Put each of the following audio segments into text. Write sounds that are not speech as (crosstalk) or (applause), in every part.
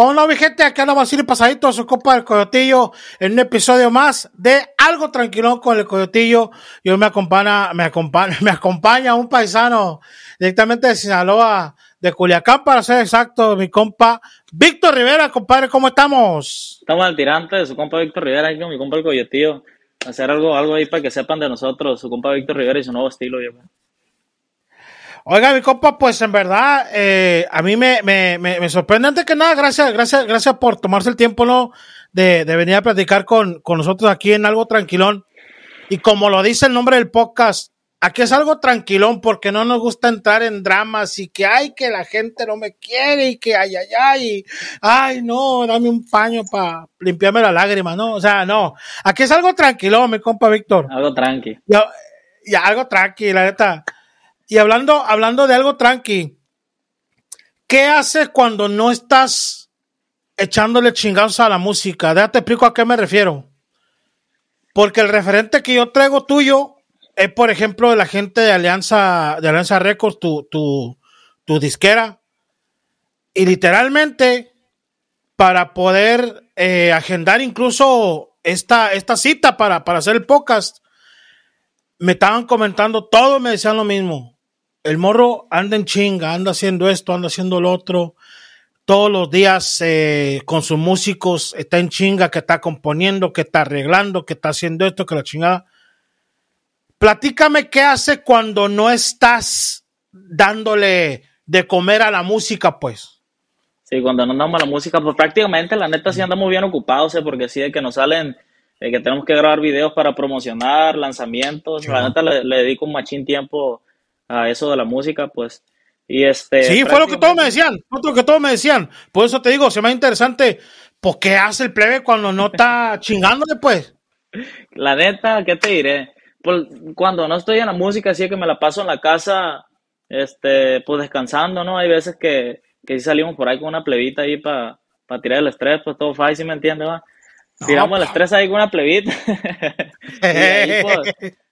Con no, mi gente, acá no va a ir pasadito su copa del Coyotillo en un episodio más de Algo Tranquilón con el Coyotillo. Y hoy me acompaña, me acompaña, (laughs) me acompaña un paisano directamente de Sinaloa, de Culiacán, para ser exacto, mi compa Víctor Rivera, compadre, ¿cómo estamos? Estamos al tirante de su compa Víctor Rivera, ahí con mi compa el Coyotillo. Hacer algo, algo ahí para que sepan de nosotros, su compa Víctor Rivera y su nuevo estilo, yo. Oiga, mi compa, pues en verdad, eh, a mí me, me, me, sorprende. Antes que nada, gracias, gracias, gracias por tomarse el tiempo, ¿no? De, de venir a platicar con, con nosotros aquí en algo tranquilón. Y como lo dice el nombre del podcast, aquí es algo tranquilón porque no nos gusta entrar en dramas y que ay que la gente no me quiere y que ay ay ay ay no dame un paño para limpiarme la lágrima no o sea no. Aquí es algo tranquilón mi compa Víctor. Algo tranqui. Ya algo tranqui la neta y hablando, hablando de algo tranqui, ¿qué haces cuando no estás echándole chingados a la música? Déjate explico a qué me refiero. Porque el referente que yo traigo tuyo es, por ejemplo, la gente de Alianza, de Alianza Records, tu, tu, tu disquera. Y literalmente, para poder eh, agendar incluso esta, esta cita para, para hacer el podcast, me estaban comentando, todos me decían lo mismo el morro anda en chinga, anda haciendo esto, anda haciendo lo otro. Todos los días eh, con sus músicos está en chinga, que está componiendo, que está arreglando, que está haciendo esto, que la chingada. Platícame qué hace cuando no estás dándole de comer a la música, pues. Sí, cuando no andamos a la música, pues prácticamente la neta sí andamos bien ocupados, ¿eh? porque sí de que nos salen, de que tenemos que grabar videos para promocionar, lanzamientos. La neta le, le dedico un machín tiempo a eso de la música, pues. Y este. Sí, fue lo que todos me decían, lo que todos me decían. Por eso te digo, se me hace interesante, ¿por qué hace el plebe cuando no está (laughs) chingándole, pues? La neta, ¿qué te diré? Pues, cuando no estoy en la música, así que me la paso en la casa, este, pues descansando, ¿no? Hay veces que, que sí salimos por ahí con una plebita ahí para tirar el estrés, pues todo fácil, ¿me entiendes? Va? Tiramos el estrés ahí con una plebita. (laughs) y ahí, pues, (laughs)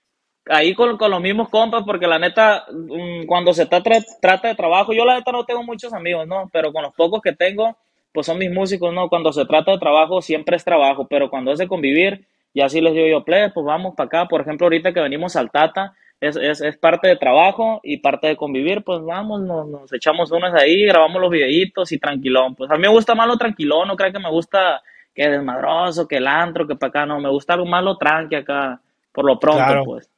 ahí con, con, los mismos compas, porque la neta, mm, cuando se trata de trabajo, yo la neta no tengo muchos amigos, ¿no? Pero con los pocos que tengo, pues son mis músicos, ¿no? Cuando se trata de trabajo, siempre es trabajo, pero cuando es de convivir, ya sí les digo yo, play, pues vamos para acá. Por ejemplo, ahorita que venimos al Tata, es, es, es, parte de trabajo y parte de convivir, pues vamos, nos, nos echamos unas ahí, grabamos los videitos y tranquilón. Pues a mí me gusta más lo tranquilón, no creo que me gusta que desmadroso, que el antro, que para acá, no, me gusta algo más lo tranqui acá, por lo pronto, pues.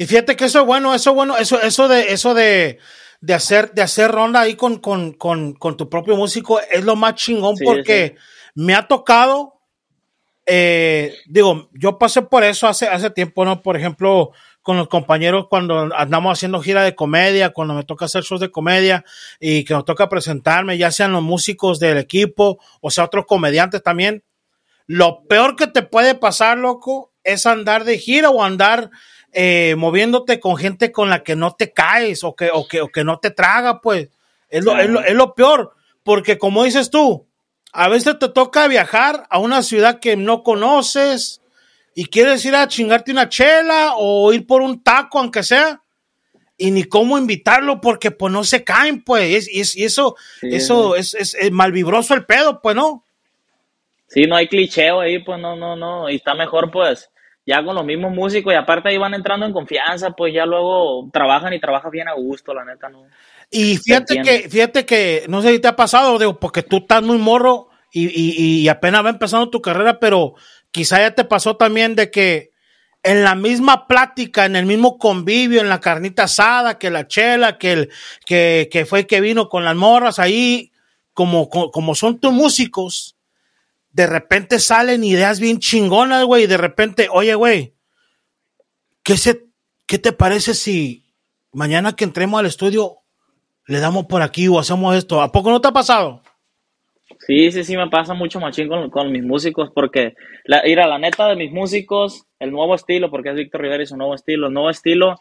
Y fíjate que eso es bueno, eso es bueno, eso, eso de, eso de, de hacer, de hacer ronda ahí con, con, con, con tu propio músico es lo más chingón porque me ha tocado, eh, digo, yo pasé por eso hace, hace tiempo, ¿no? Por ejemplo, con los compañeros cuando andamos haciendo gira de comedia, cuando me toca hacer shows de comedia y que nos toca presentarme, ya sean los músicos del equipo o sea otros comediantes también. Lo peor que te puede pasar, loco, es andar de gira o andar eh, moviéndote con gente con la que no te caes o que, o que, o que no te traga, pues. Es lo, es, lo, es lo peor, porque como dices tú, a veces te toca viajar a una ciudad que no conoces y quieres ir a chingarte una chela o ir por un taco, aunque sea, y ni cómo invitarlo porque pues no se caen, pues, y, y eso, eso es, es, es, malvibroso el pedo, pues, ¿no? Sí, no hay clicheo ahí, pues, no, no, no, y está mejor, pues, ya con los mismos músicos y aparte ahí van entrando en confianza, pues ya luego trabajan y trabajan bien a gusto, la neta, ¿no? Y fíjate que, fíjate que, no sé si te ha pasado, digo, porque tú estás muy morro y, y, y apenas va empezando tu carrera, pero quizá ya te pasó también de que en la misma plática, en el mismo convivio, en la carnita asada, que la chela, que el, que, que fue que vino con las morras ahí, como, como son tus músicos, de repente salen ideas bien chingonas, güey, y de repente, oye, güey, ¿qué, se, ¿qué te parece si mañana que entremos al estudio le damos por aquí o hacemos esto? ¿A poco no te ha pasado? Sí, sí, sí, me pasa mucho machín con, con mis músicos, porque, la, a la neta de mis músicos, el nuevo estilo, porque es Víctor Rivera y su nuevo estilo, el nuevo estilo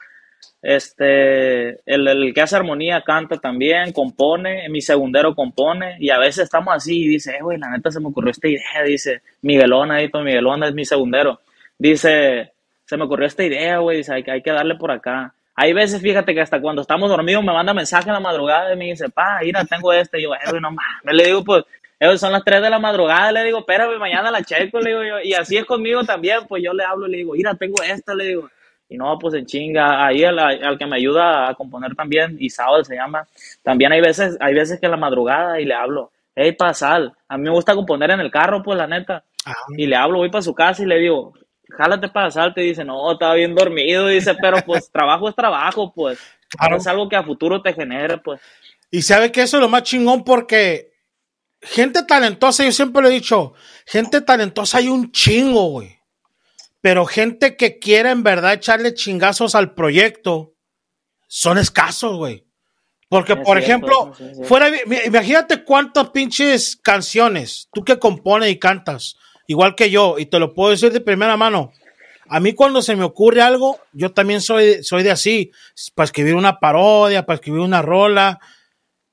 este, el, que hace armonía canta también, compone, mi segundero compone, y a veces estamos así y dice, eh, güey, la neta se me ocurrió esta idea, dice, Miguelón ahí, todo Miguelón es mi segundero, dice, se me ocurrió esta idea, güey, dice, hay, hay que darle por acá. Hay veces, fíjate que hasta cuando estamos dormidos me manda mensaje en la madrugada y me dice, pa, mira, tengo este, y yo, eh, güey, no mames, le digo, pues, Esos son las 3 de la madrugada, le digo, espérame, mañana la checo, le digo yo. Y así es conmigo también, pues yo le hablo y le digo, mira, tengo esta, le digo. Y no, pues en chinga, ahí al, al que me ayuda a componer también, Isabel se llama, también hay veces, hay veces que en la madrugada y le hablo, hey, pasal, a mí me gusta componer en el carro, pues la neta. Ah. Y le hablo, voy para su casa y le digo, jálate para salte. Dice, no, estaba bien dormido. Dice, pero pues (laughs) trabajo es trabajo, pues. Es algo que a futuro te genere, pues. Y sabe que eso es lo más chingón porque gente talentosa, yo siempre lo he dicho, gente talentosa hay un chingo, güey. Pero gente que quiere en verdad echarle chingazos al proyecto son escasos, güey. Porque, por ejemplo, fuera, imagínate cuántas pinches canciones tú que compones y cantas igual que yo, y te lo puedo decir de primera mano. A mí cuando se me ocurre algo, yo también soy, soy de así, para escribir una parodia, para escribir una rola.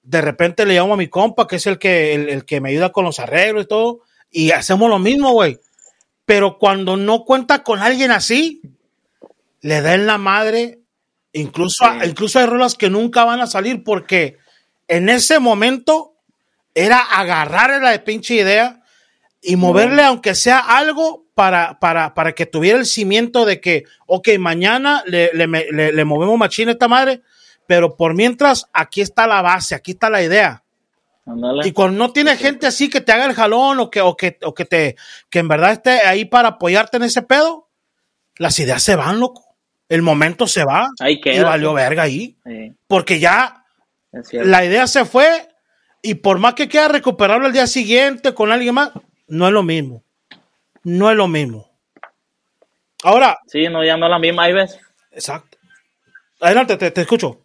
De repente le llamo a mi compa, que es el que, el, que me ayuda con los arreglos y todo, y hacemos lo mismo, güey. Pero cuando no cuenta con alguien así, le da en la madre. Incluso, incluso hay rolas que nunca van a salir porque en ese momento era agarrar la de pinche idea y moverle, aunque sea algo, para, para, para que tuviera el cimiento de que, ok, mañana le, le, movemos machina a esta madre, pero por mientras, aquí está la base, aquí está la idea. Y cuando no tiene gente así que te haga el jalón o que, o que, o que te, que en verdad esté ahí para apoyarte en ese pedo, las ideas se van, loco. El momento se va. Ahí y valió verga ahí. Porque ya la idea se fue y por más que quiera recuperarlo el día siguiente con alguien más, no es lo mismo. No es lo mismo. Ahora. Sí, no, ya no es la misma, hay veces. Exacto. Adelante, te, escucho.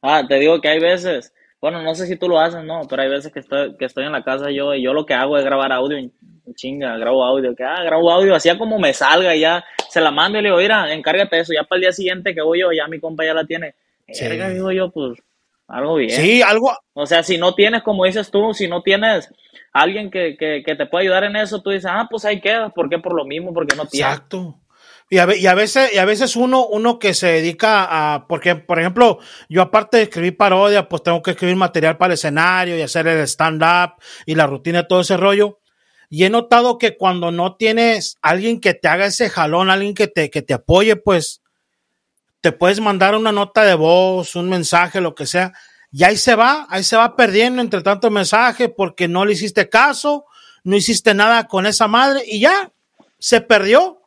Ah, te digo que hay veces, bueno, no sé si tú lo haces, no, pero hay veces que estoy, que estoy en la casa yo y yo lo que hago es grabar audio, chinga, grabo audio, que ah, grabo audio, así como me salga y ya se la mando y le digo, mira, encárgate eso, ya para el día siguiente que voy yo, ya mi compa ya la tiene. Sí. digo yo, pues, algo bien. Sí, algo. O sea, si no tienes, como dices tú, si no tienes alguien que, que, que te pueda ayudar en eso, tú dices, ah, pues ahí queda. ¿Por qué? Por lo mismo, porque no tienes. Exacto. Y a, veces, y a veces uno, uno que se dedica a, porque, por ejemplo, yo aparte de escribir parodia, pues tengo que escribir material para el escenario y hacer el stand-up y la rutina, todo ese rollo. Y he notado que cuando no tienes alguien que te haga ese jalón, alguien que te, que te apoye, pues te puedes mandar una nota de voz, un mensaje, lo que sea, y ahí se va, ahí se va perdiendo entre tantos mensajes porque no le hiciste caso, no hiciste nada con esa madre y ya se perdió.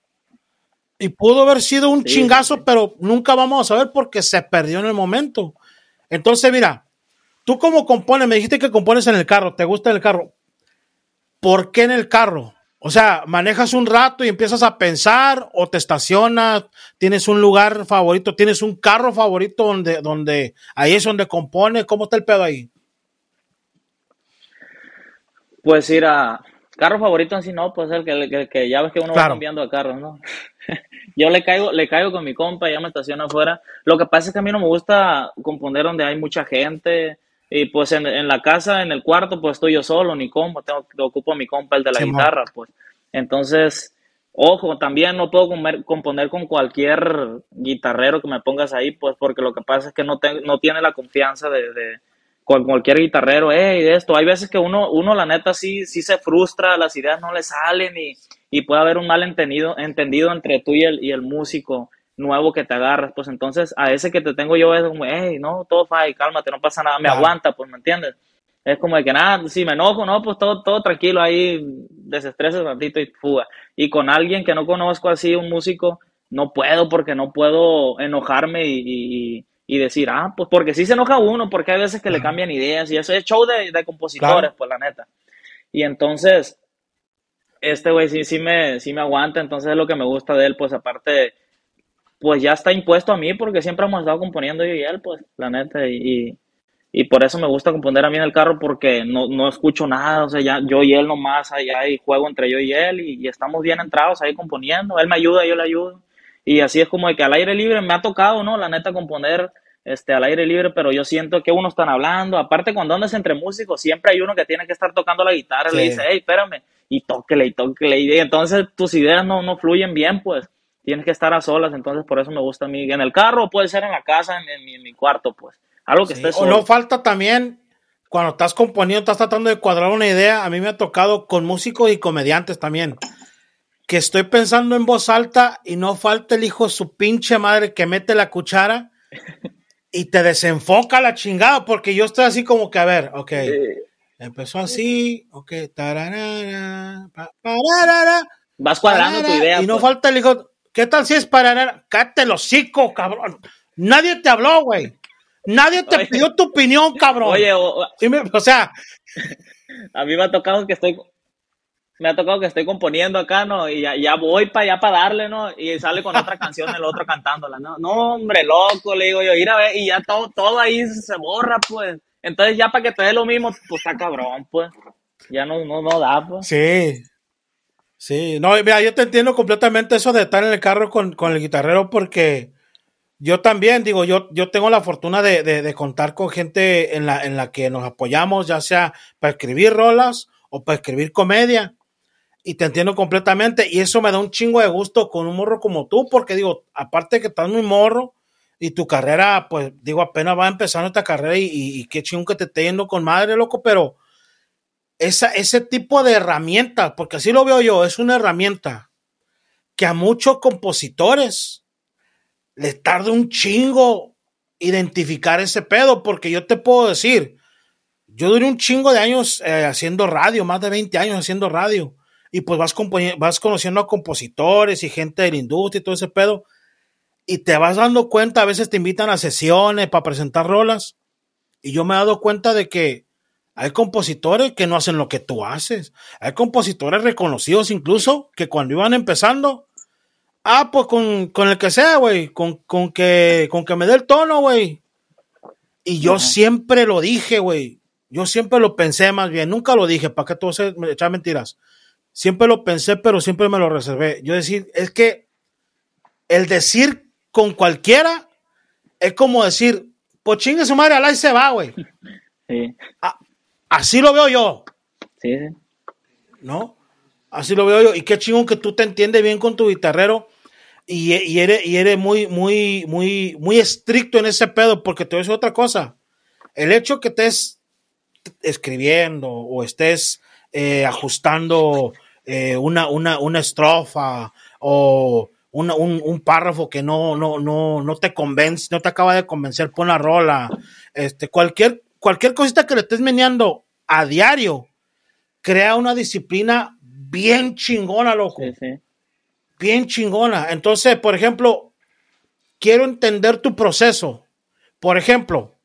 Y pudo haber sido un chingazo, pero nunca vamos a saber porque se perdió en el momento. Entonces, mira, tú como compones, me dijiste que compones en el carro, te gusta el carro. ¿Por qué en el carro? O sea, manejas un rato y empiezas a pensar o te estacionas, tienes un lugar favorito, tienes un carro favorito donde, donde ahí es donde compone, ¿cómo está el pedo ahí? Pues ir a carro favorito así no, pues el que, que, ya ves que uno va cambiando de carro, ¿no? (laughs) Yo le caigo, le caigo con mi compa, ya me estaciono afuera. Lo que pasa es que a mí no me gusta componer donde hay mucha gente, y pues en, la casa, en el cuarto, pues estoy yo solo, ni compa, tengo, ocupo a mi compa, el de la guitarra, pues. Entonces, ojo, también no puedo componer con cualquier guitarrero que me pongas ahí, pues porque lo que pasa es que no, no tiene la confianza de, de con cualquier guitarrero, hey, de esto. Hay veces que uno, uno la neta sí, sí se frustra, las ideas no le salen y, y puede haber un mal entendido, entre tú y el, y el músico nuevo que te agarras, pues entonces a ese que te tengo yo es como, hey, no, todo fine, cálmate, no pasa nada, me aguanta, pues, ¿me entiendes? Es como de que nada, si me enojo, no, pues todo, todo tranquilo ahí, desestresa un ratito y fuga. Y con alguien que no conozco así, un músico, no puedo porque no puedo enojarme y, y, decir, ah, pues porque sí se enoja uno, porque hay veces que le cambian ideas y eso es show de, de compositores, pues la neta. Y entonces, este güey sí, sí, me, sí me aguanta, entonces es lo que me gusta de él, pues aparte pues ya está impuesto a mí porque siempre hemos estado componiendo yo y él, pues, la neta, y, y por eso me gusta componer a mí en el carro porque no, no escucho nada, o sea, ya yo y él nomás, ahí hay juego entre yo y él y, estamos bien entrados ahí componiendo, él me ayuda, yo le ayudo, y así es como de que al aire libre me ha tocado, ¿no? La neta, componer este, al aire libre, pero yo siento que uno están hablando, aparte cuando andas entre músicos, siempre hay uno que tiene que estar tocando la guitarra, le dice, hey, espérame, y tóquele, y tóquele, y entonces tus ideas no, no fluyen bien, pues tienes que estar a solas, entonces por eso me gusta a mí. En el carro puede ser en la casa, en, mi, cuarto, pues. Algo que esté solo. O no falta también cuando estás componiendo, estás tratando de cuadrar una idea, a mí me ha tocado con músicos y comediantes también, que estoy pensando en voz alta y no falta el hijo su pinche madre que mete la cuchara y te desenfoca la chingada, porque yo estoy así como que, a ver, ok, empezó así, ok, tararara, Vas cuadrando tu idea. Y no pues. falta el hijo, ¿qué tal si es para Cállate el hocico, cabrón. Nadie te habló, güey. Nadie te pidió tu opinión, cabrón. Oye, o, sea. (laughs) A mí me ha tocado que estoy. Me ha tocado que estoy componiendo acá, ¿no? Y ya, voy para allá para darle, ¿no? Y sale con otra canción el otro cantándola, ¿no? No, hombre, loco, le digo yo, ir a ver, y ya todo, todo ahí se borra, pues. Entonces ya para que te dé lo mismo, pues está cabrón, pues. Ya no, no, no da, pues. Sí. Sí, no, mira, yo te entiendo completamente eso de estar en el carro con, con el guitarrero porque yo también, digo, yo, yo tengo la fortuna de, de, contar con gente en la, en la que nos apoyamos, ya sea para escribir rolas o para escribir comedia. Y te entiendo completamente. Y eso me da un chingo de gusto con un morro como tú, porque digo, aparte de que estás muy morro y tu carrera, pues digo, apenas va empezando esta carrera y, qué chingo que te esté yendo con madre, loco, pero esa, ese tipo de herramienta, porque así lo veo yo, es una herramienta que a muchos compositores les tarda un chingo identificar ese pedo, porque yo te puedo decir, yo duré un chingo de años eh, haciendo radio, más de 20 años haciendo radio, y pues vas, vas conociendo a compositores y gente de la industria y todo ese pedo, y te vas dando cuenta, a veces te invitan a sesiones para presentar rolas, y yo me he dado cuenta de que hay compositores que no hacen lo que tú haces, hay compositores reconocidos incluso que cuando iban empezando, Ah, pues con, el que sea, güey. Con, que, con que me dé el tono, güey. Y yo siempre lo dije, güey. Yo siempre lo pensé más bien. Nunca lo dije, para que tú echar mentiras. Siempre lo pensé, pero siempre me lo reservé. Yo decir, es que el decir con cualquiera es como decir, pues chingue su madre, al se va, güey. (laughs) Sí. así lo veo yo. Sí, sí. ¿No? Así lo veo yo. Y qué chingón que tú te entiendes bien con tu guitarrero y, y, eres, y eres muy, muy, muy, muy estricto en ese pedo, porque te voy a decir otra cosa. El hecho que estés escribiendo o estés eh, ajustando eh, una, una, una estrofa o un, un, párrafo que no, no, no, no te convence, no te acaba de convencer, pon la rola. Este, cualquier, cualquier cosita que le estés meneando a diario, crea una disciplina bien chingona, loco. Sí, sí bien chingona. Entonces, por ejemplo, quiero entender tu proceso. Por ejemplo,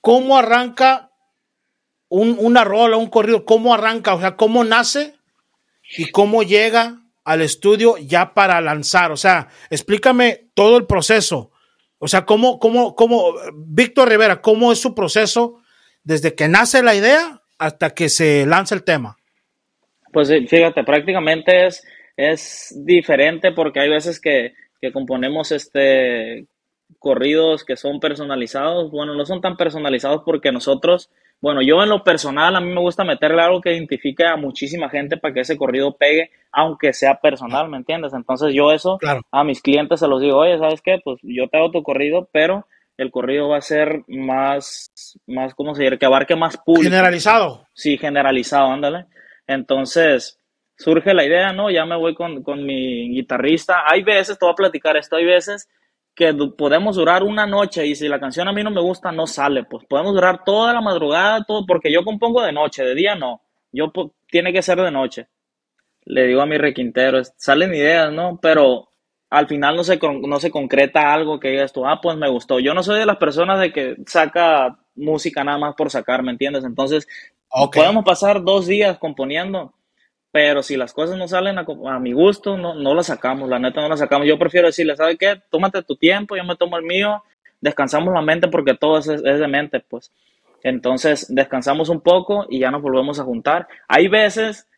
¿cómo arranca un, una rola, un corrido? ¿Cómo arranca? O sea, ¿cómo nace y cómo llega al estudio ya para lanzar? O sea, explícame todo el proceso. O sea, ¿cómo, cómo, cómo, Víctor Rivera, cómo es su proceso desde que nace la idea hasta que se lanza el tema? Pues fíjate, prácticamente es es diferente porque hay veces que, componemos este corridos que son personalizados. Bueno, no son tan personalizados porque nosotros, bueno, yo en lo personal a mí me gusta meterle algo que identifique a muchísima gente para que ese corrido pegue, aunque sea personal, ¿me entiendes? Entonces yo eso a mis clientes se los digo, oye, ¿sabes qué? Pues yo te hago tu corrido, pero el corrido va a ser más, más, ¿cómo se dice? Que abarque más público. Generalizado. Sí, generalizado, ándale. Entonces, surge la idea, ¿no? Ya me voy con, mi guitarrista. Hay veces, te voy a platicar esto, hay veces que podemos durar una noche y si la canción a mí no me gusta, no sale. Pues podemos durar toda la madrugada, todo, porque yo compongo de noche, de día no. Yo tiene que ser de noche. Le digo a mi requintero, salen ideas, ¿no? Pero al final no se, no se concreta algo que digas tú, ah, pues me gustó. Yo no soy de las personas de que saca música nada más por sacar, ¿me entiendes? Entonces, podemos pasar dos días componiendo pero si las cosas no salen a, mi gusto, no, no las sacamos, la neta no las sacamos. Yo prefiero decirle, ¿sabes qué? Tómate tu tiempo, yo me tomo el mío, descansamos la mente porque todo es, de mente, pues. Entonces descansamos un poco y ya nos volvemos a juntar. Hay veces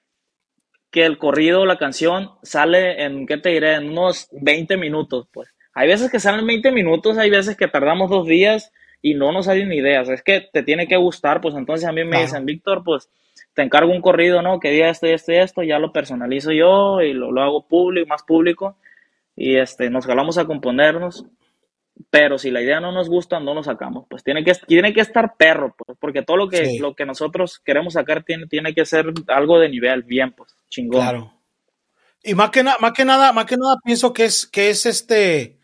que el corrido, la canción, sale en, ¿qué te diré? En unos 20 minutos, pues. Hay veces que salen 20 minutos, hay veces que tardamos dos días y no nos salen ideas. Es que te tiene que gustar, pues entonces a mí me dicen, Víctor, pues te encargo un corrido, ¿no? Que diga esto y esto y esto, ya lo personalizo yo y lo, lo hago público, más público, y este, nos jalamos a componernos. pero si la idea no nos gusta, no lo sacamos. Pues tiene que, tiene que estar perro, pues, porque todo lo que, lo que nosotros queremos sacar tiene, tiene que ser algo de nivel, bien, pues, chingón. Claro. Y más que, más que nada, más que nada pienso que es, que es este,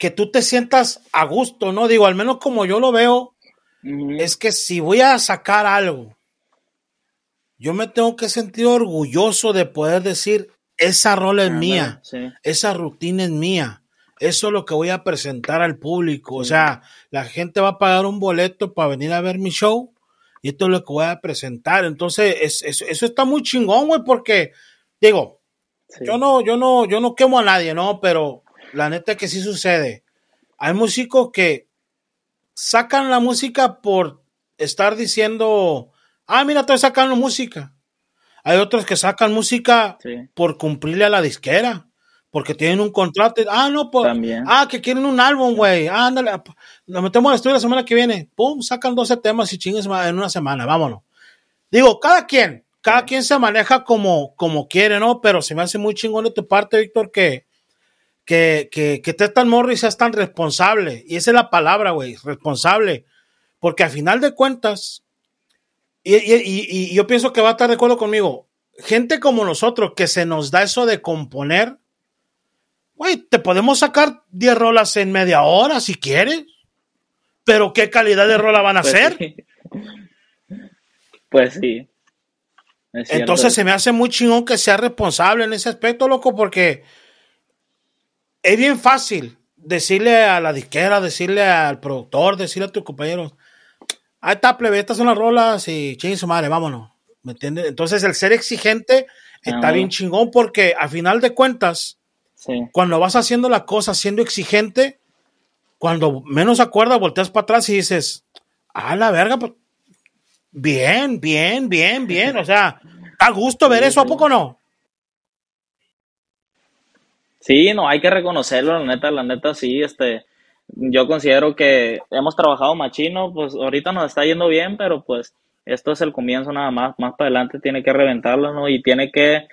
que, tú te sientas a gusto, ¿no? Digo, al menos como yo lo veo, es que si voy a sacar algo, yo me tengo que sentir orgulloso de poder decir, esa rola es mía, esa rutina es mía, eso es lo que voy a presentar al público. O sea, la gente va a pagar un boleto para venir a ver mi show y esto es lo que voy a presentar. Entonces, eso está muy chingón, güey, porque, digo, yo no, yo no, yo no quemo a nadie, ¿no? Pero la neta que sí sucede. Hay músicos que sacan la música por estar diciendo, ah, mira, estoy sacando música. Hay otros que sacan música por cumplirle a la disquera, porque tienen un contrato. Ah, no, pues, ah, que quieren un álbum, güey. Ah, ándale, lo metemos al estudio la semana que viene. Pum, sacan 12 temas y chingues en una semana, vámonos. Digo, cada quien, cada quien se maneja como, como quiere, ¿no? Pero se me hace muy chingón de tu parte, Víctor, que, que, que, que Morris Morris seas tan responsable. Y esa es la palabra, güey, responsable. Porque al final de cuentas, y, yo pienso que va a estar de acuerdo conmigo, gente como nosotros que se nos da eso de componer, güey, te podemos sacar 10 rolas en media hora si quieres. Pero ¿qué calidad de rola van a pues ser? Pues sí. Entonces se me hace muy chingón que sea responsable en ese aspecto, loco, porque es bien fácil decirle a la disquera, decirle al productor, decirle a tus compañeros, ahí está, plebe, estas son las rolas y ching su madre, vámonos. ¿Me entiendes? Entonces el ser exigente está bien chingón porque a final de cuentas, cuando vas haciendo la cosa siendo exigente, cuando menos acuerdas, volteas para atrás y dices, ah, la verga, pues, bien, bien, bien, bien. O sea, a gusto ver eso, ¿a poco no? Sí, no, hay que reconocerlo, la neta, la neta, sí, este, yo considero que hemos trabajado machino, pues ahorita nos está yendo bien, pero pues esto es el comienzo nada más, más para adelante tiene que reventarlo, ¿no? Y tiene que,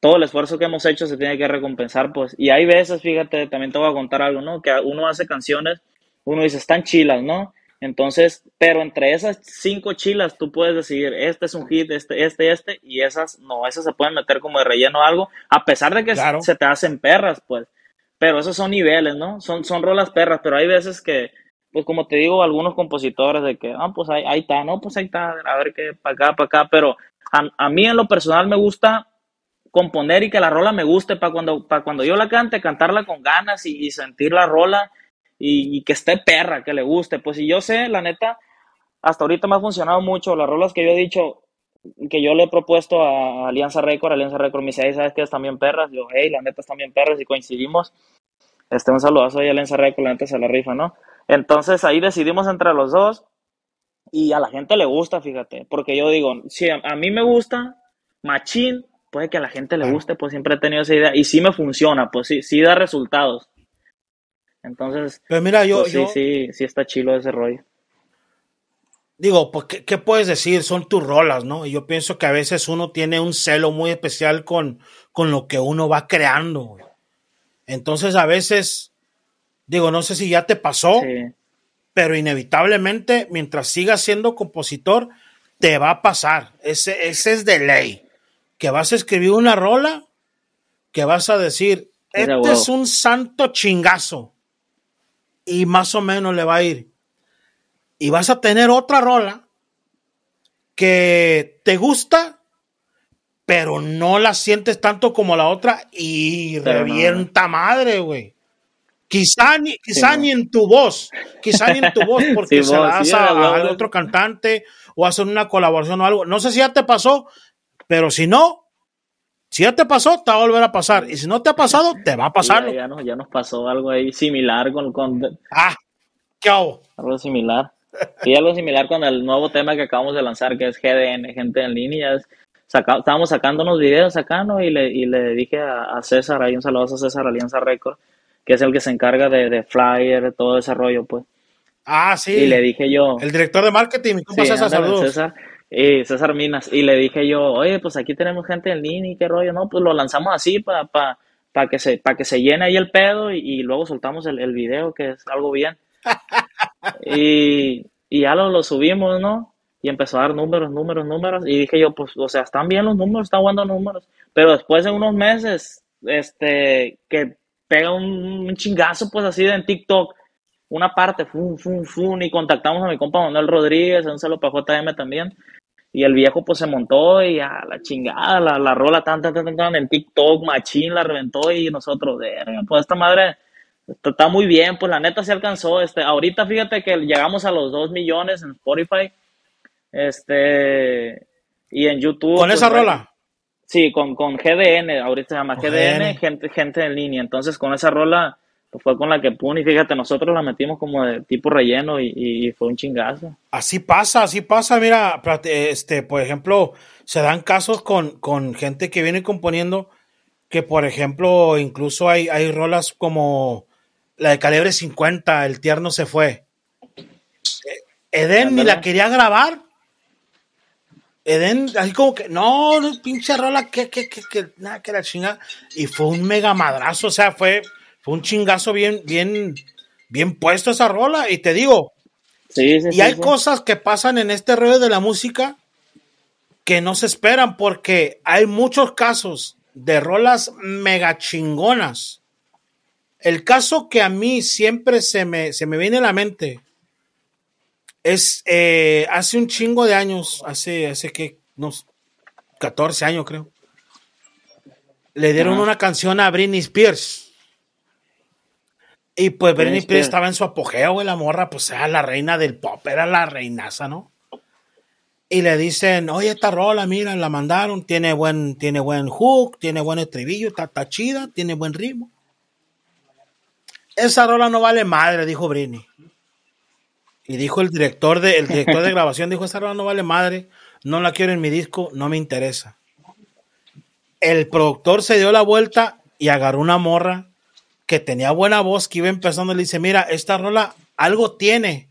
todo el esfuerzo que hemos hecho se tiene que recompensar, pues, y hay veces, fíjate, también te voy a contar algo, ¿no? Que uno hace canciones, uno dice, están chilas, ¿no? Entonces, pero entre esas cinco chilas tú puedes decidir, este es un hit, este, este, este, y esas no, esas se pueden meter como de relleno o algo, a pesar de que se te hacen perras, pues. Pero esos son niveles, ¿no? Son, son rolas perras, pero hay veces que, pues como te digo, algunos compositores de que, ah, pues ahí, ahí está, no, pues ahí está, a ver qué, para acá, para acá, pero a, a, mí en lo personal me gusta componer y que la rola me guste para cuando, para cuando yo la cante, cantarla con ganas y sentir la rola y, que esté perra, que le guste. Pues si yo sé, la neta, hasta ahorita me ha funcionado mucho. Las rolas que yo he dicho, que yo le he propuesto a Alianza Record, Alianza Record me dice, ¿sabes qué? Están bien perras. Yo, hey, la neta están bien perras y coincidimos. Este, un saludazo a Alianza Record, la neta se la rifa, ¿no? Entonces ahí decidimos entre los dos y a la gente le gusta, fíjate, porque yo digo, si a, mí me gusta, machín, puede que a la gente le guste, pues siempre he tenido esa idea y sí me funciona, pues sí, sí da resultados. Entonces, Pero mira, yo, pues sí, sí, sí está chilo ese rollo. Digo, pues, ¿qué, puedes decir? Son tus rolas, ¿no? Y yo pienso que a veces uno tiene un celo muy especial con, con lo que uno va creando. Entonces, a veces, digo, no sé si ya te pasó, pero inevitablemente, mientras sigas siendo compositor, te va a pasar. Ese, ese es de ley. Que vas a escribir una rola, que vas a decir, este es un santo chingazo y más o menos le va a ir. Y vas a tener otra rola que te gusta, pero no la sientes tanto como la otra y revienta madre, güey. Quizá, ni, quizá ni en tu voz, quizá ni en tu voz, (laughs) porque se la das a, otro cantante o hacer una colaboración o algo. No sé si ya te pasó, pero si no, si ya te pasó, te va a volver a pasar. Y si no te ha pasado, te va a pasar. ya, ya, nos pasó algo ahí similar con... con ah, ¿qué hago? Algo similar. Y algo similar con el nuevo tema que acabamos de lanzar, que es GDN, gente en línea. estábamos sacando unos videos acá, ¿no? Y le, y le dije a, César, ahí un saludo a César Alianza Record, que es el que se encarga de, de flyer, de todo ese rollo, pues. Ah, sí. Y le dije yo. El director de marketing, ¿cómo sí, César? Saludos. César. Y César Minas. Y le dije yo, oye, pues aquí tenemos gente en línea y qué rollo, ¿no? Pues lo lanzamos así para pa, para que se, para que se llene ahí el pedo y, luego soltamos el, el, video, que es algo bien. (laughs) y, y ya lo, lo subimos, ¿no? y empezó a dar números, números, números. Y dije yo, pues, o sea, están bien los números, están jugando números. Pero después de unos meses, este, que pega un, chingazo, pues así de en TikTok, una parte, fum, fum, fum, y contactamos a mi compa Manuel Rodríguez, un saludo para JM también. Y el viejo pues se montó y a la chingada, la, la rola tan, tan, tan, tan, en TikTok, machín, la reventó y nosotros, de pues esta madre está, muy bien, pues la neta se alcanzó. Este, ahorita fíjate que llegamos a los 2 millones en Spotify este, y en YouTube. ¿Con esa pues, rola? Sí, con, con GDN, ahorita se llama GDN, gente, gente en línea. Entonces, con esa rola fue con la que y fíjate, nosotros la metimos como de tipo relleno y, fue un chingazo. Así pasa, así pasa. Mira, este, por ejemplo, se dan casos con, con gente que viene componiendo que, por ejemplo, incluso hay, hay rolas como la de calibre 50, El tierno se fue. Eden ni la quería grabar Eden, así como que, no, no pinche rola, que, que, que, que, nada, que la chinga. Y fue un mega madrazo, o sea, fue, fue un chingazo bien, bien, bien puesto esa rola. Y te digo, sí, sí, y hay cosas que pasan en este rollo de la música que no se esperan, porque hay muchos casos de rolas mega chingonas. El caso que a mí siempre se me, se me viene a la mente es eh, hace un chingo de años, hace, hace que unos 14 años creo. Le dieron una canción a Britney Spears. Y pues Britney, Spears estaba en su apogeo, güey, la morra, pues era la reina del pop, era la reinaza, ¿no? Y le dicen, oye, esta rola, mira, la mandaron, tiene buen, tiene buen hook, tiene buen estribillo, está, está chida, tiene buen ritmo. Esa rola no vale madre, dijo Britney. Y dijo el director de, el director de (laughs) grabación, dijo, esa rola no vale madre, no la quiero en mi disco, no me interesa. El productor se dio la vuelta y agarró una morra que tenía buena voz, que iba empezando le dice, mira, esta rola algo tiene,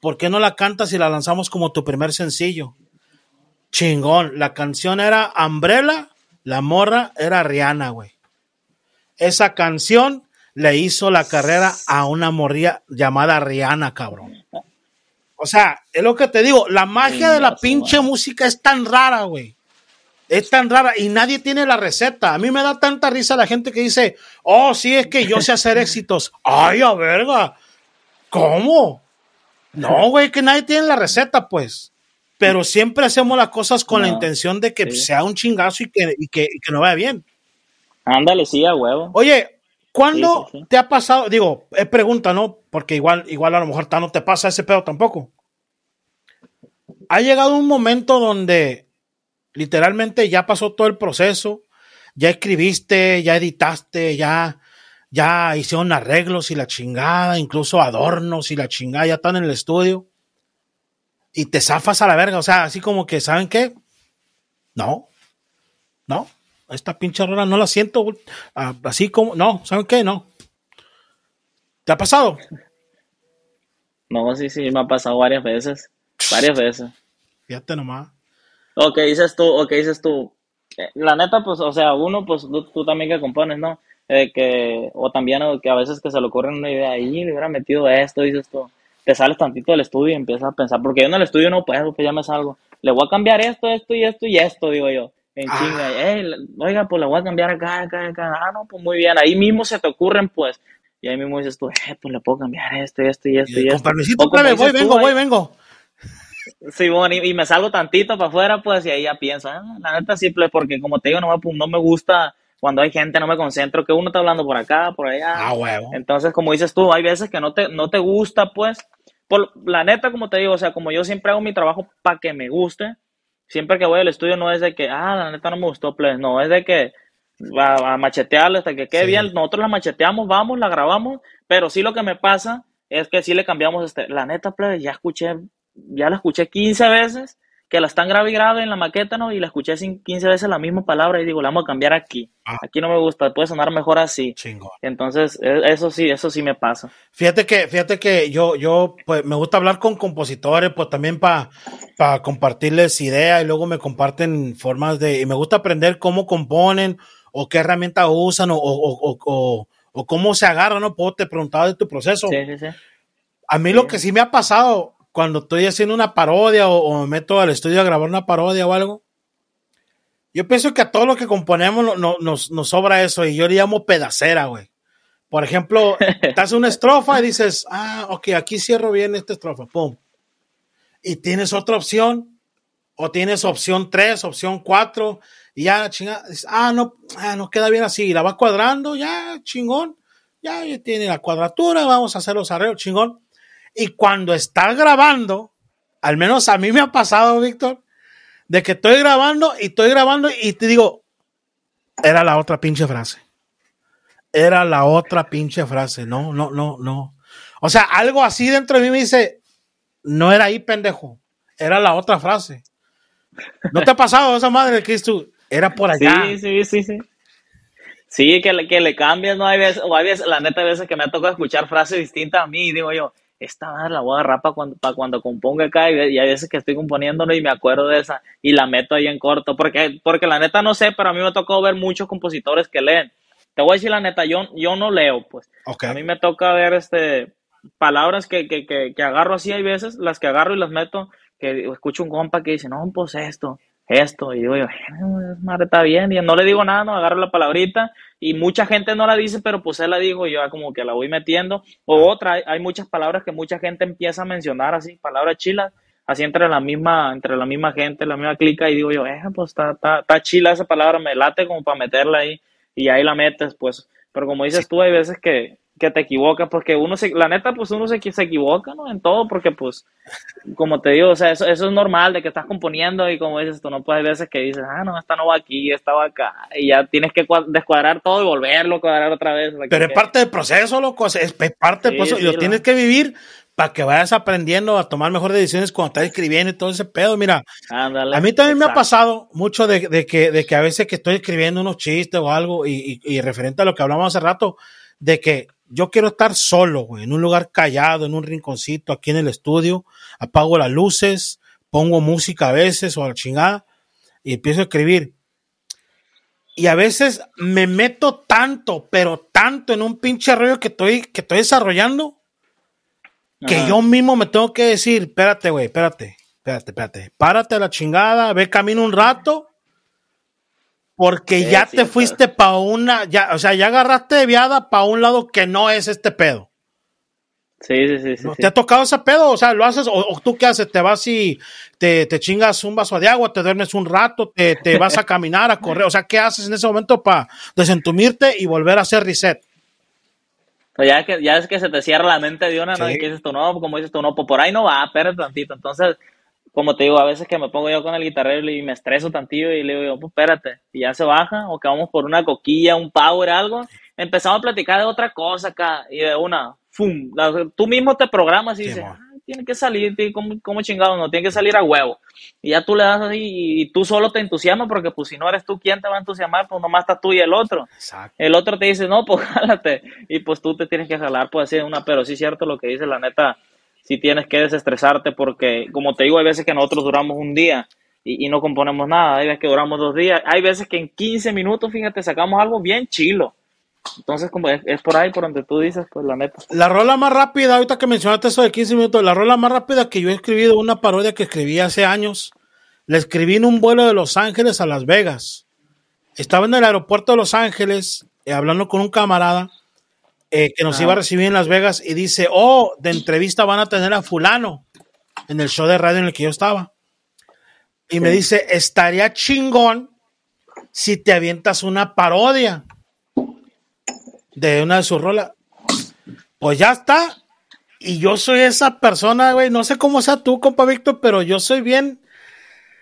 ¿por qué no la cantas y la lanzamos como tu primer sencillo? Chingón, la canción era Umbrella, la morra era Rihanna, güey. Esa canción le hizo la carrera a una morría llamada Rihanna, cabrón. O sea, es lo que te digo, la magia de la pinche música es tan rara, güey. Es tan rara y nadie tiene la receta. A mí me da tanta risa la gente que dice, oh, sí, es que yo sé hacer éxitos. Ay, a verga. ¿Cómo? No, güey, que nadie tiene la receta, pues. Pero siempre hacemos las cosas con la intención de que sea un chingazo y que, y que, no vaya bien. Ándale, sí, a huevo. Oye, ¿Cuándo te ha pasado? Digo, es pregunta, ¿no? Porque igual, igual a lo mejor no te pasa ese pedo tampoco. Ha llegado un momento donde literalmente ya pasó todo el proceso, ya escribiste, ya editaste, ya, ya hicieron arreglos y la chingada, incluso adornos y la chingada, ya están en el estudio. Y te zafas a la verga, o sea, así como que, ¿saben qué? No, no, esta pinche rola no la siento ah, así como, no, ¿saben qué? No. ¿Te ha pasado? No, sí, sí, me ha pasado varias veces, varias veces. Fíjate nomás. O que dices tú, o que dices tú, eh, la neta, pues, o sea, uno, pues, tú, también que compones, ¿no? Eh, que, o también que a veces que se le ocurre una idea, ahí le hubiera metido esto, dices tú, te sales tantito del estudio y empiezas a pensar, porque yo en el estudio no puedo, pues ya me salgo, le voy a cambiar esto, esto y esto y esto, digo yo en ah. chinga, oiga, pues la voy a cambiar acá, acá, acá, ah, no, pues muy bien, ahí mismo se te ocurren, pues, y ahí mismo dices tú, eh, pues le puedo cambiar esto, esto y esto y, esto. Con voy, vengo, voy, vengo. Sí, bueno, y, me salgo tantito para afuera, pues, y ahí ya pienso, ah, la neta simple, porque como te digo, no, pues, no me gusta cuando hay gente, no me concentro, que uno está hablando por acá, por allá. Ah, huevo. Entonces, como dices tú, hay veces que no te, no te gusta, pues, por, la neta, como te digo, o sea, como yo siempre hago mi trabajo para que me guste, siempre que voy al estudio no es de que, ah, la neta no me gustó, pues, no, es de que va a machetearle hasta que quede bien. Nosotros la macheteamos, vamos, la grabamos, pero sí lo que me pasa es que sí le cambiamos, este, la neta, pues, ya escuché, ya la escuché 15 veces que la están grave y grave en la maqueta, ¿no? Y la escuché 15 veces la misma palabra y digo, la vamos a cambiar aquí. Ah. Aquí no me gusta, puede sonar mejor así. Entonces, e, eso sí, eso sí me pasa. Fíjate que, fíjate que yo, yo, pues, me gusta hablar con compositores, pues también para compartirles ideas y luego me comparten formas de, y me gusta aprender cómo componen o qué herramienta usan o, o, o, o, cómo se agarran, ¿no? Puedo te preguntaba de tu proceso. Sí, sí, sí. A mí lo que sí me ha pasado cuando estoy haciendo una parodia o, me meto al estudio a grabar una parodia o algo, yo pienso que a todo lo que componemos no, nos, sobra eso y yo le llamo pedacera, güey. Por ejemplo, estás una estrofa y dices, ah, ok, aquí cierro bien esta estrofa, pum. Y tienes otra opción, o tienes opción 3, opción 4, y ya, chingada, ah, no, ah, no queda bien así, y la va cuadrando, ya, chingón, ya, ya tiene la cuadratura, vamos a hacer los arreglos, chingón. Y cuando está grabando, al menos a mí me ha pasado, Víctor, de que estoy grabando y estoy grabando y te digo, era la otra pinche frase. Era la otra pinche frase. No, no, no, no. O sea, algo así dentro de mí me dice, no era ahí, pendejo. Era la otra frase. ¿No te ha pasado esa madre que tú? Era por allá. Sí, sí, sí, sí. Sí, que le, que le cambias, ¿no? Hay veces, o hay veces, la neta, hay veces que me ha tocado escuchar frases distintas a mí y digo yo, esta madre la voy a agarrar para cuando, para cuando componga acá y, hay veces que estoy componiéndolo y me acuerdo de esa y la meto ahí en corto, porque, porque la neta no sé, pero a mí me tocó ver muchos compositores que leen. Te voy a decir la neta, yo, yo no leo, pues. A mí me toca ver este palabras que, que, que, que agarro así, hay veces, las que agarro y las meto, que escucho un compa que dice, no, pues esto, esto, y digo yo, madre, está bien, y no le digo nada, no agarro la palabrita, y mucha gente no la dice, pero pues él la digo, yo como que la voy metiendo, o otra, hay, muchas palabras que mucha gente empieza a mencionar así, palabras chilas, así entre la misma, entre la misma gente, la misma clica, y digo yo, eh, pues está, está, está chila esa palabra, me late como para meterla ahí, y ahí la metes, pues, pero como dices tú, hay veces que, que te equivocas, porque uno se, la neta, pues uno se, se equivoca, ¿no? En todo, porque pues, como te digo, o sea, eso, eso es normal de que estás componiendo y como dices, tú no puedes veces que dices, ah, no, esta no va aquí, esta va acá, y ya tienes que descuadrar todo y volverlo a cuadrar otra vez. Pero es parte del proceso, loco, es, parte del proceso, y lo tienes que vivir para que vayas aprendiendo a tomar mejores decisiones cuando estás escribiendo y todo ese pedo. Mira, a mí también me ha pasado mucho de, de, que, de que a veces que estoy escribiendo unos chistes o algo y, y, y referente a lo que hablamos hace rato, de que yo quiero estar solo, güey, en un lugar callado, en un rinconcito aquí en el estudio, apago las luces, pongo música a veces o a la chingada y empiezo a escribir. Y a veces me meto tanto, pero tanto en un pinche rollo que estoy, que estoy desarrollando, que yo mismo me tengo que decir, espérate, güey, espérate, espérate, espérate, párate a la chingada, ve camino un rato porque ya te fuiste para una, ya, o sea, ya agarraste de viada para un lado que no es este pedo. Sí, sí, sí. ¿Te ha tocado ese pedo? O sea, ¿lo haces? O, tú qué haces? ¿Te vas y te, te, chingas un vaso de agua, te duermes un rato, te, te vas a caminar, a correr? O sea, ¿qué haces en ese momento para desentumirte y volver a hacer reset? Pues ya, que, ya es que se te cierra la mente de una, ¿no? Y que dices tú, no, como dices tú, no, pues por ahí no va, espérate tantito. Entonces, como te digo, a veces que me pongo yo con el guitarrero y me estreso tantillo y le digo, pues espérate, y ya se baja, o que vamos por una coquilla, un power, algo, empezamos a platicar de otra cosa acá, y de una, ¡fum! tú mismo te programas y dices, tiene que salir, como, como chingado, no, tiene que salir a huevo. Y ya tú le das así y, tú solo te entusiasmas porque pues si no eres tú quien te va a entusiasmar, pues nomás estás tú y el otro. El otro te dice, no, pues (laughs) jálate. Y pues tú te tienes que jalar, pues así una, pero sí es cierto lo que dice la neta si tienes que desestresarte porque, como te digo, hay veces que nosotros duramos un día y, no componemos nada, hay veces que duramos dos días, hay veces que en 15 minutos, fíjate, sacamos algo bien chilo. Entonces, como es, por ahí por donde tú dices, pues la neta. La rola más rápida, ahorita que mencionaste eso de 15 minutos, la rola más rápida que yo he escribido, una parodia que escribí hace años, la escribí en un vuelo de Los Ángeles a Las Vegas. Estaba en el aeropuerto de Los Ángeles, eh, hablando con un camarada, eh, que nos iba a recibir en Las Vegas y dice, oh, de entrevista van a tener a fulano en el show de radio en el que yo estaba. Y me dice, estaría chingón si te avientas una parodia de una de sus rolas. Pues ya está. Y yo soy esa persona, güey. No sé cómo sea tú, compa Víctor, pero yo soy bien,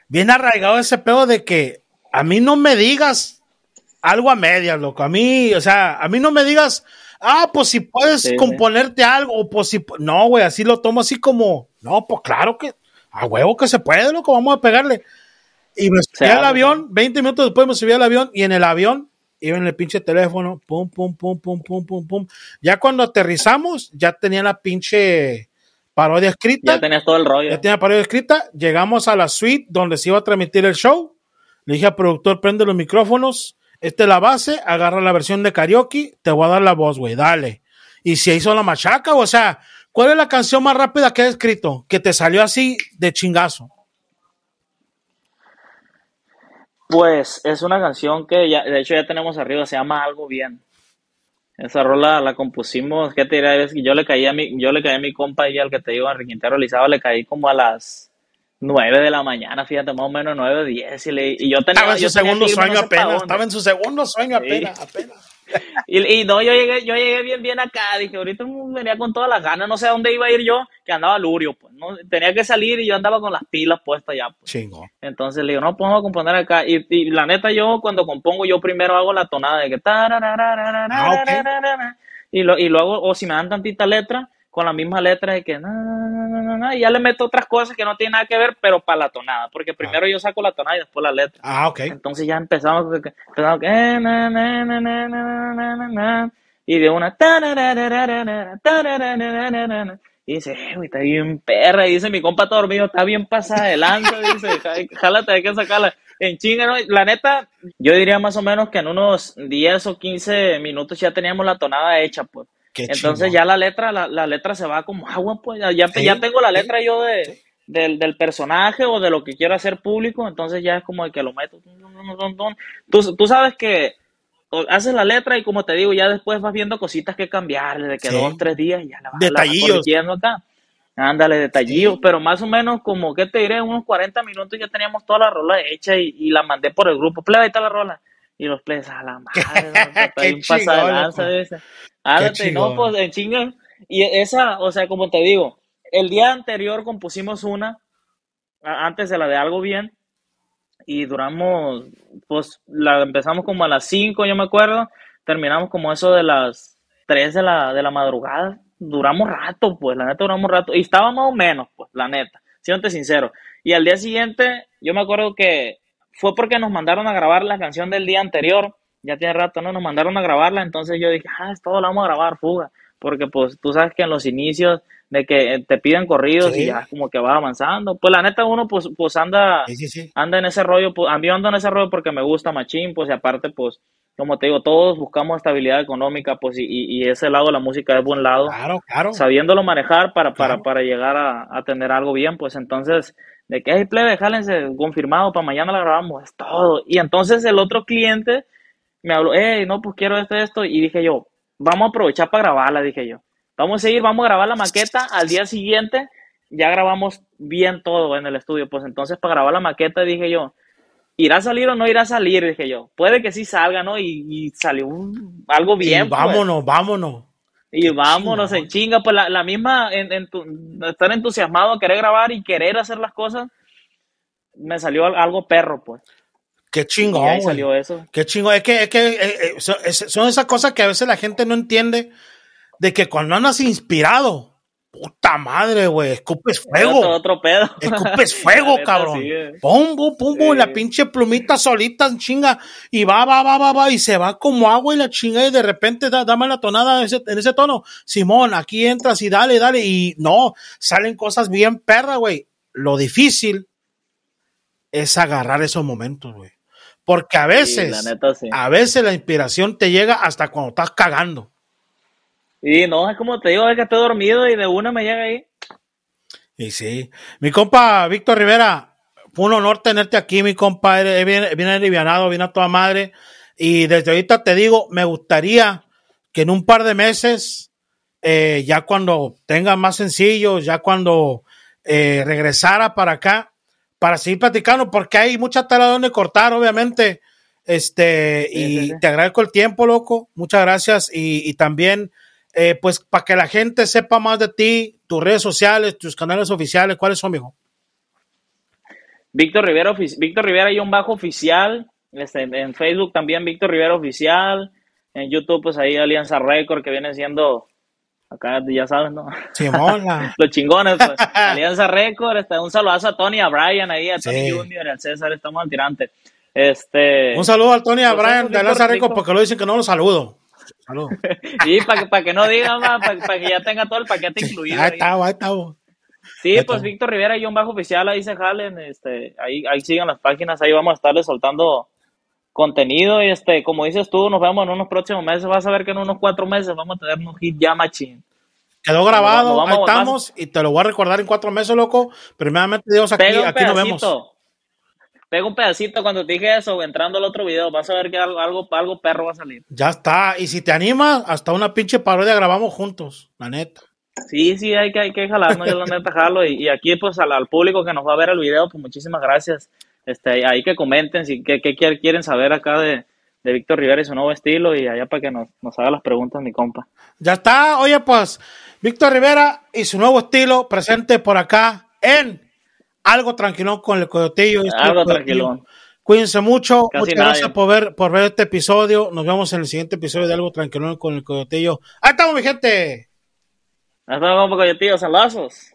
bien arraigado ese pedo de que a mí no me digas algo a medias, loco. A mí, o sea, a mí no me digas, ah, pues si puedes componerte algo, pues si, no, güey, así lo tomo así como, no, pues claro que, a huevo que se puede, loco, vamos a pegarle. Y me subí al avión, 20 minutos después me subí al avión, y en el avión iba en el pinche teléfono, pum, pum, pum, pum, pum, pum, pum. Ya cuando aterrizamos, ya tenía la pinche parodia escrita. Ya tenías todo el rollo. Ya tenía la parodia escrita. Llegamos a la suite donde se iba a transmitir el show. Le dije al productor, prende los micrófonos esta es la base, agarra la versión de karaoke, te voy a dar la voz, güey, dale. Y si hizo la machaca, o sea, ¿cuál es la canción más rápida que has escrito? Que te salió así de chingazo. Pues es una canción que ya, de hecho ya tenemos arriba, se llama Algo Bien. Esa rola la compusimos, ¿qué te diré? Yo le caí a mi, yo le caí a mi compa y al que te digo, a Quintero Lizaba, le caí como a las 9 de la mañana, fíjate, más o menos 9 o 10. Y, le, y yo tenía. Estaba en su segundo sueño apenas, estaba en su segundo sueño apenas, apenas. (laughs) Y, no, yo llegué, yo llegué bien, bien acá. Dije, ahorita venía con todas las ganas. No sé a dónde iba a ir yo, que andaba lurio, pues. No, tenía que salir y yo andaba con las pilas puestas ya. Pues. Chingo. Entonces le digo, no, pongo a componer acá. Y, y, la neta, yo cuando compongo, yo primero hago la tonada de que. y, lo, y luego, o si me dan tantita letra, con la misma letra de que y ya le meto otras cosas que no tienen nada que ver, pero para la tonada, porque primero yo saco la tonada y después la letra. Ah, ok. Entonces ya empezamos, empezamos y de una y dice, güey, está bien perra, y dice mi compa todo dormido, está bien pasada adelante, dice, jálate, hay que sacarla en chinga, ¿no? La neta, yo diría más o menos que en unos 10 o 15 minutos ya teníamos la tonada hecha, pues. Entonces ya la letra, la, letra se va como agua, pues ya, ya, tengo la letra yo de, del, personaje o de lo que quiero hacer público, entonces ya es como de que lo meto. Tú, tú sabes que haces la letra y como te digo, ya después vas viendo cositas que cambiar, de que dos, tres días ya la vas, Detallillos. acá. Ándale, detallillos, pero más o menos como, ¿qué te diré? Unos 40 minutos ya teníamos toda la rola hecha y, la mandé por el grupo. Plebe, ahí está la rola. Y los plebes, a la madre, (laughs) un pasa de lanza, Ándate, no, pues en chinga. Y esa, o sea, como te digo, el día anterior compusimos una, antes de la de Algo Bien, y duramos, pues la empezamos como a las 5, yo me acuerdo, terminamos como eso de las 3 de la, de la madrugada. Duramos rato, pues, la neta duramos rato. Y estaba más o menos, pues, la neta, siéntate sincero. Y al día siguiente, yo me acuerdo que fue porque nos mandaron a grabar la canción del día anterior ya tiene rato, ¿no? Nos mandaron a grabarla, entonces yo dije, ah, esto lo vamos a grabar, fuga, porque pues tú sabes que en los inicios de que eh, te piden corridos y ya como que va avanzando, pues la neta uno pues, pues anda, anda en ese rollo, pues a mí ando en ese rollo porque me gusta machín, pues y aparte pues como te digo, todos buscamos estabilidad económica, pues, y, y, ese lado de la música es buen lado. Claro, claro. Sabiéndolo manejar para, para, para llegar a, a, tener algo bien, pues entonces, de que, hay plebe, jálense, confirmado, para mañana la grabamos, es todo. Y entonces el otro cliente, me habló, hey, no, pues quiero esto, esto, y dije yo, vamos a aprovechar para grabarla, dije yo. Vamos a seguir, vamos a grabar la maqueta, al día siguiente ya grabamos bien todo en el estudio, pues entonces para grabar la maqueta dije yo, ¿irá a salir o no irá a salir? Dije yo, puede que sí salga, ¿no? Y, salió algo bien. Pues. vámonos, vámonos. Y vámonos en chinga, pues la, misma, en, estar entusiasmado, querer grabar y querer hacer las cosas, me salió algo perro, pues. Qué chingón. salió eso. Qué chingón. Es que, es que eh, eh, son esas cosas que a veces la gente no entiende de que cuando andas inspirado, puta madre, güey, escupes fuego. Otro, pedo. Escupes (laughs) fuego, cabrón. Pum, pum, pum, pum, la pinche plumita solita, chinga, y va, va, va, va, va, y se va como agua y la chinga, y de repente da, dame la tonada en ese, en ese tono. Simón, aquí entras y dale, dale, y no, salen cosas bien perra, güey. Lo difícil es agarrar esos momentos, güey. Porque a veces, a veces la inspiración te llega hasta cuando estás cagando. Y no, es como te digo, es que estoy dormido y de una me llega ahí. Y sí. Mi compa Víctor Rivera, fue un honor tenerte aquí, mi compa. Viene, alivianado, viene a toda madre. Y desde ahorita te digo, me gustaría que en un par de meses, eh, ya cuando tenga más sencillo, ya cuando eh, regresara para acá, para seguir platicando, porque hay mucha tela donde cortar, obviamente. Este, y te agradezco el tiempo, loco. Muchas gracias. Y, también, eh, pues, para que la gente sepa más de ti, tus redes sociales, tus canales oficiales, ¿cuáles son, mijo? Víctor Rivera, Víctor Rivera y un bajo oficial. Este, en Facebook también Víctor Rivera oficial. En YouTube, pues ahí Alianza Record, que viene siendo Acá ya sabes, ¿no? (laughs) Los chingones, pues. (laughs) Alianza Record, este, un saludazo a Tony, a Brian ahí, a Tony Junior, al César, estamos al tirante. Este, un saludo a Tony y a Brian de Alianza Record porque lo dicen que no lo saludo. Saludos. (laughs) y para que, para que no digan más, para, que ya tenga todo el paquete incluido. Ahí está, ahí está. Sí, pues Víctor Rivera y un bajo oficial ahí se jalen, este, ahí, ahí sigan las páginas, ahí vamos a estarles soltando contenido y este, como dices tú, nos vemos en unos próximos meses, vas a ver que en unos cuatro meses vamos a tener un hit ya machín. Quedó grabado, ahí estamos, y te lo voy a recordar en cuatro meses, loco. Primeramente, Dios, aquí, aquí nos vemos. Pega un pedacito cuando te dije eso, entrando al otro video, vas a ver que algo, algo, algo perro va a salir. Ya está, y si te animas, hasta una pinche parodia grabamos juntos, la neta. Sí, sí, hay que, hay que jalarnos, yo la neta jalo. Y, aquí, pues, al, público que nos va a ver el video, pues, muchísimas gracias. Este, ahí que comenten si qué, quieren saber acá de, de Víctor Rivera y su nuevo estilo y allá para que nos, nos haga las preguntas mi compa. Ya está, oye pues, Víctor Rivera y su nuevo estilo presente por acá en algo tranquilo con el coyotillo. Algo tranquilo. Cuídense mucho. Muchas gracias por ver, por ver este episodio. Nos vemos en el siguiente episodio de Algo Tranquilo con el Coyotillo. Ahí estamos, mi gente. Hasta luego, Coyotillo. Salazos.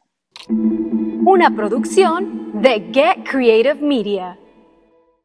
Una producción de Get Creative Media.